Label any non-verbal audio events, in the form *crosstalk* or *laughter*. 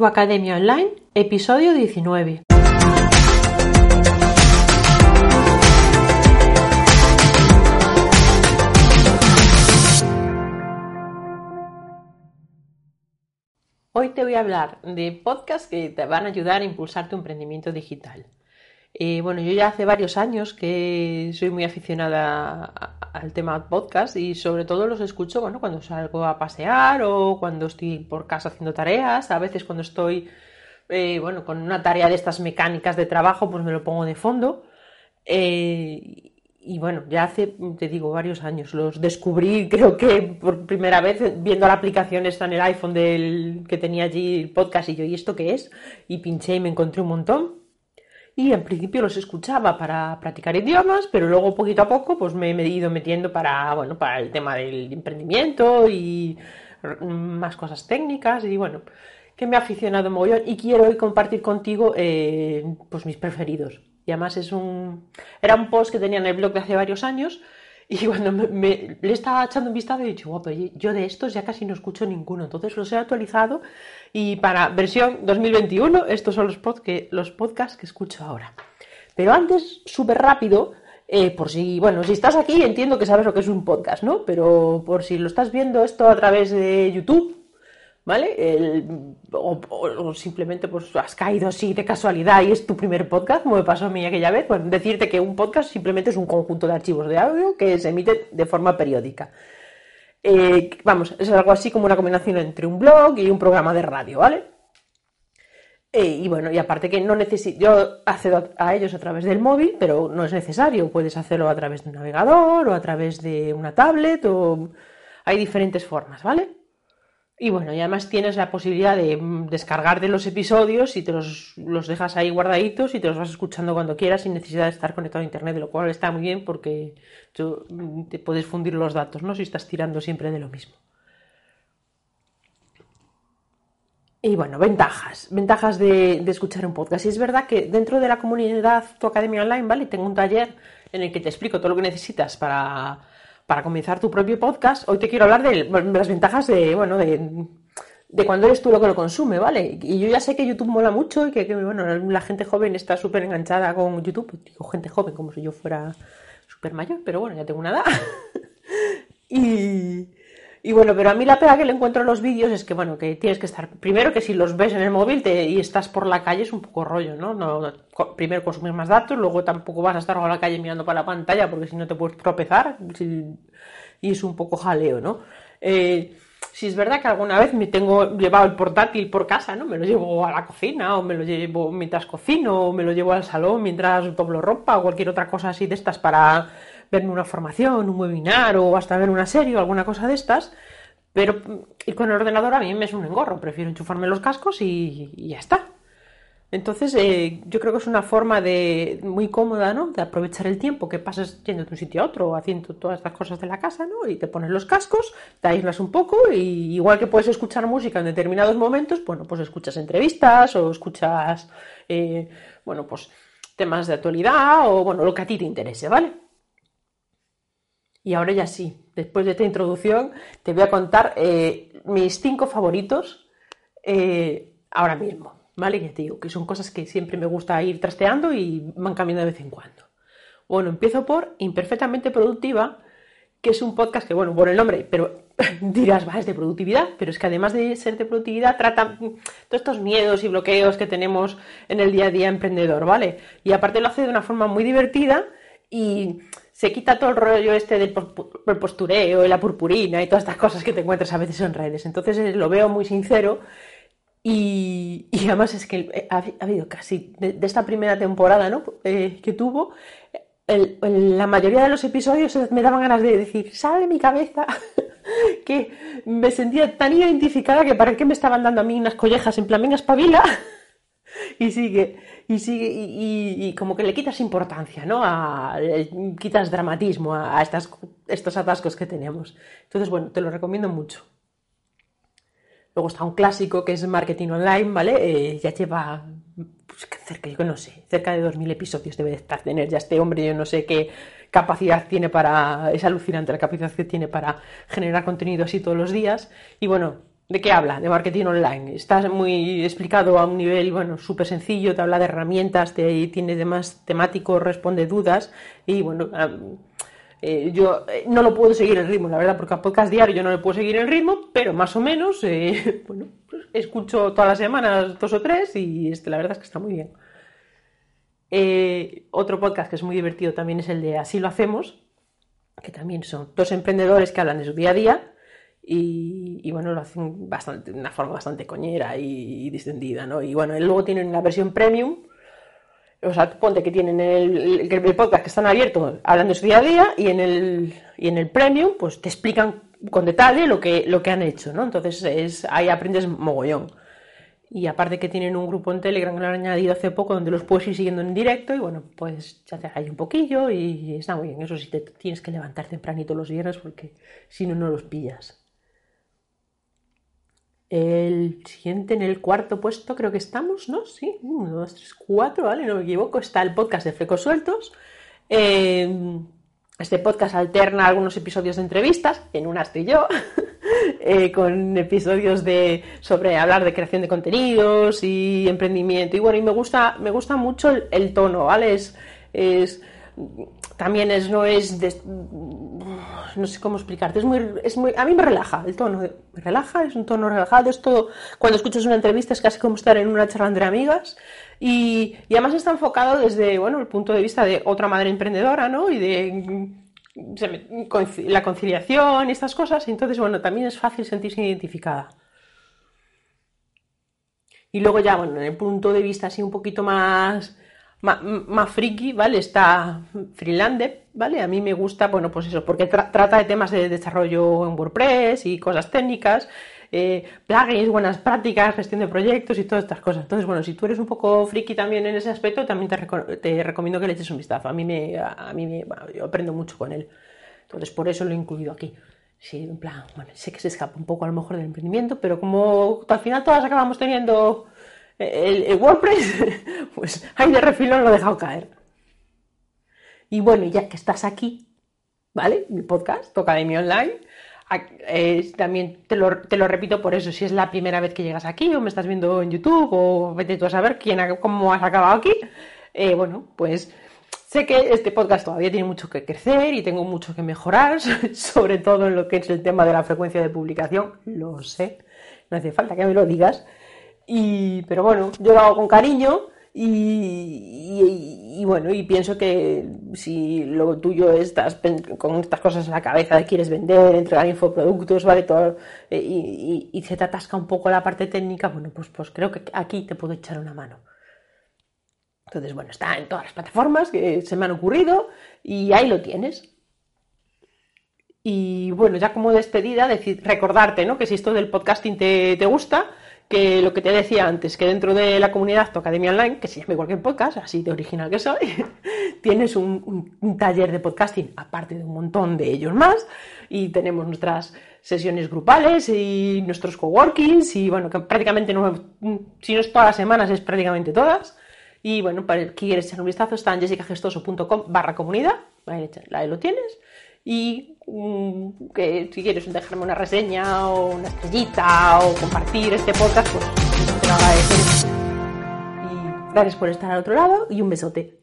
Tu Academia Online, episodio 19. Hoy te voy a hablar de podcasts que te van a ayudar a impulsar tu emprendimiento digital. Eh, bueno, yo ya hace varios años que soy muy aficionada al tema podcast y sobre todo los escucho bueno, cuando salgo a pasear o cuando estoy por casa haciendo tareas, a veces cuando estoy eh, bueno, con una tarea de estas mecánicas de trabajo, pues me lo pongo de fondo. Eh, y bueno, ya hace, te digo, varios años. Los descubrí, *laughs* creo que por primera vez, viendo la aplicación esta en el iPhone del que tenía allí el podcast y yo, ¿y esto qué es? Y pinché y me encontré un montón. Y en principio los escuchaba para practicar idiomas, pero luego poquito a poco pues me he ido metiendo para, bueno, para el tema del emprendimiento y más cosas técnicas y bueno, que me ha aficionado mogollón y quiero hoy compartir contigo eh, pues mis preferidos. Y además es un... Era un post que tenía en el blog de hace varios años y cuando me, le estaba echando un vistazo he dicho, guapo, yo de estos ya casi no escucho ninguno. Entonces los he actualizado y para versión 2021 estos son los podcasts que escucho ahora. Pero antes, súper rápido, eh, por si, bueno, si estás aquí entiendo que sabes lo que es un podcast, ¿no? Pero por si lo estás viendo esto a través de YouTube, ¿vale? o, simplemente pues has caído así de casualidad y es tu primer podcast, como me pasó a mí aquella vez, pues decirte que un podcast simplemente es un conjunto de archivos de audio que se emite de forma periódica. Eh, vamos, es algo así como una combinación entre un blog y un programa de radio, ¿vale? Eh, y bueno, y aparte que no necesito, yo accedo a ellos a través del móvil, pero no es necesario, puedes hacerlo a través de un navegador o a través de una tablet o hay diferentes formas, ¿vale? Y bueno, y además tienes la posibilidad de mm, descargar de los episodios y te los, dejas ahí guardaditos y te los vas escuchando cuando quieras sin necesidad de estar conectado a internet, lo cual está muy bien porque tú, mm, te puedes fundir los datos, ¿no? Si estás tirando siempre de lo mismo. Y bueno, ventajas, ventajas de, de, escuchar un podcast. Y es verdad que dentro de la comunidad Tu Academia Online, ¿vale? Tengo un taller en el que te explico todo lo que necesitas para para comenzar tu propio podcast, hoy te quiero hablar de las ventajas de, bueno, de, cuando eres tú lo que lo consume, ¿vale? Y yo ya sé que YouTube mola mucho y que, bueno, la gente joven está súper enganchada con YouTube. Digo gente joven como si yo fuera súper mayor, pero bueno, ya tengo una edad. *laughs* y, y bueno, pero a mí la pega que le encuentro en los vídeos es que, bueno, que tienes que estar. Primero que si los ves en el móvil y estás por la calle es un poco rollo, ¿no? no primero consumes más datos, luego tampoco vas a estar por la calle mirando para la pantalla porque si no te puedes tropezar y es un poco jaleo, ¿no? Eh, si es verdad que alguna vez me tengo llevado el portátil por casa, ¿no? Me lo llevo a la cocina, o me lo llevo mientras cocino, o me lo llevo al salón mientras doblo ropa, o cualquier otra cosa así de estas para verme una formación, un webinar o hasta ver una serie o alguna cosa de estas. Pero ir con el ordenador a mí me es un engorro, prefiero enchufarme los cascos y, ya está. Entonces, eh, yo creo que es una forma de muy cómoda, ¿no? De aprovechar el tiempo que pasas yendo de un sitio a otro, haciendo todas estas cosas de la casa, ¿no? Y te pones los cascos, te aíslas un poco y igual que puedes escuchar música en determinados momentos, bueno, pues escuchas entrevistas o escuchas, eh, bueno, pues temas de actualidad o, bueno, lo que a ti te interese, ¿vale? Y ahora ya sí, después de esta introducción, te voy a contar eh, mis cinco favoritos eh, ahora mismo, ¿vale? Ya te digo que son cosas que siempre me gusta ir trasteando y van cambiando de vez en cuando. Bueno, empiezo por Imperfectamente Productiva, que es un podcast que, bueno, por el nombre, pero *laughs* dirás, va, es de productividad, pero es que además de ser de productividad, trata todos estos miedos y bloqueos que tenemos en el día a día emprendedor, ¿vale? Y aparte lo hace de una forma muy divertida y se quita todo el rollo este del postureo y la purpurina y todas estas cosas que te encuentras a veces en redes. Entonces eh, lo veo muy sincero y, además es que eh, ha, habido casi de, esta primera temporada ¿no? Eh, que tuvo, la mayoría de los episodios me daban ganas de decir, sale mi cabeza, *laughs* que me sentía tan identificada que para qué me estaban dando a mí unas collejas en plan, venga, espabila y sigue, y sigue, y, como que le quitas importancia, ¿no? A, quitas dramatismo a, estas, estos atascos que tenemos. Entonces, bueno, te lo recomiendo mucho. Luego está un clásico que es Marketing Online, ¿vale? Eh, ya lleva pues, cerca, yo no sé, cerca de 2.000 episodios debe de estar tener ya este hombre, yo no sé qué capacidad tiene para, es alucinante la capacidad que tiene para generar contenido así todos los días. Y bueno, ¿De qué habla? De marketing online. Está muy explicado a un nivel, bueno, súper sencillo, te habla de herramientas, te, tiene demás temático, responde dudas y, bueno, eh, yo eh, no lo puedo seguir el ritmo, la verdad, porque a podcast diario yo no le puedo seguir el ritmo, pero más o menos, eh, *laughs* bueno, escucho todas las semanas dos o tres y este, la verdad es que está muy bien. otro podcast que es muy divertido también es el de Así lo hacemos, que también son dos emprendedores que hablan de su día a día y, bueno, lo hacen bastante, de una forma bastante coñera y, distendida, ¿no? Y bueno, luego tienen una versión premium, o sea, ponte que tienen el, el, podcast que están abiertos hablando de su día a día y en el, y en el premium pues te explican con detalle lo que, lo que han hecho, ¿no? Entonces es, ahí aprendes mogollón. Y aparte que tienen un grupo en Telegram que lo han añadido hace poco donde los puedes ir siguiendo en directo y bueno, pues ya te ahí un poquillo y está muy bien. Eso sí, te tienes que levantar tempranito los viernes porque si no, no los pillas. El siguiente, en el cuarto puesto, creo que estamos, ¿no? Sí, uno, dos, tres, cuatro, ¿vale? No me equivoco. Está el podcast de Flecos Sueltos. Eh, este podcast alterna algunos episodios de entrevistas, en una estoy yo, *laughs* eh, con episodios de sobre hablar de creación de contenidos y emprendimiento. Y bueno, y me gusta, me gusta mucho el, tono, ¿vale? Es, también es, no es, no sé cómo explicarte, es muy, es muy, a mí me relaja el tono, me relaja, es un tono relajado, es todo, cuando escuchas una entrevista es casi como estar en una charla entre amigas y, además está enfocado desde, bueno, el punto de vista de otra madre emprendedora, ¿no? Y de la conciliación y estas cosas, entonces, bueno, también es fácil sentirse identificada. Y luego ya, bueno, en el punto de vista así un poquito más más, friki, ¿vale? Está Freelander, ¿vale? A mí me gusta, bueno, pues eso, porque trata de temas de desarrollo en WordPress y cosas técnicas, eh, plugins, buenas prácticas, gestión de proyectos y todas estas cosas. Entonces, bueno, si tú eres un poco friki también en ese aspecto, también te, recomiendo que le eches un vistazo. A mí me, a mí me, yo aprendo mucho con él. Entonces, por eso lo he incluido aquí. Sí, en plan, bueno, sé que se escapa un poco a lo mejor del emprendimiento, pero como al final todas acabamos teniendo el, WordPress, *laughs* pues ahí de refilón lo he dejado caer. Y bueno, ya que estás aquí, ¿vale? Mi podcast, Toca de mi online. también te lo, te lo, repito por eso, si es la primera vez que llegas aquí o me estás viendo en YouTube o vete tú a saber quién cómo has acabado aquí, eh, bueno, pues sé que este podcast todavía tiene mucho que crecer y tengo mucho que mejorar, *laughs* sobre todo en lo que es el tema de la frecuencia de publicación, lo sé, no hace falta que me lo digas, y, pero bueno, yo lo hago con cariño y, bueno, y pienso que si lo tuyo estás con estas cosas en la cabeza de quieres vender, entregar infoproductos, ¿vale? Todo, eh, y, se te atasca un poco la parte técnica, bueno, pues, pues creo que aquí te puedo echar una mano. Entonces, bueno, está en todas las plataformas que se me han ocurrido y ahí lo tienes. Y bueno, ya como despedida, recordarte, ¿no? Que si esto del podcasting te, te gusta, que lo que te decía antes, que dentro de la comunidad Tu Academia Online, que se llame cualquier podcast, así de original que soy, *laughs* tienes un, taller de podcasting, aparte de un montón de ellos más, y tenemos nuestras sesiones grupales y nuestros coworkings, y bueno, que prácticamente, no, si no es todas las semanas, es prácticamente todas. Y bueno, para el que quieres echar un vistazo, está en jessicagestoso.com barra comunidad, ahí lo tienes y mm, que si quieres dejarme una reseña o una estrellita o compartir este podcast, pues te lo agradeceré. Y gracias por estar al otro lado y un besote.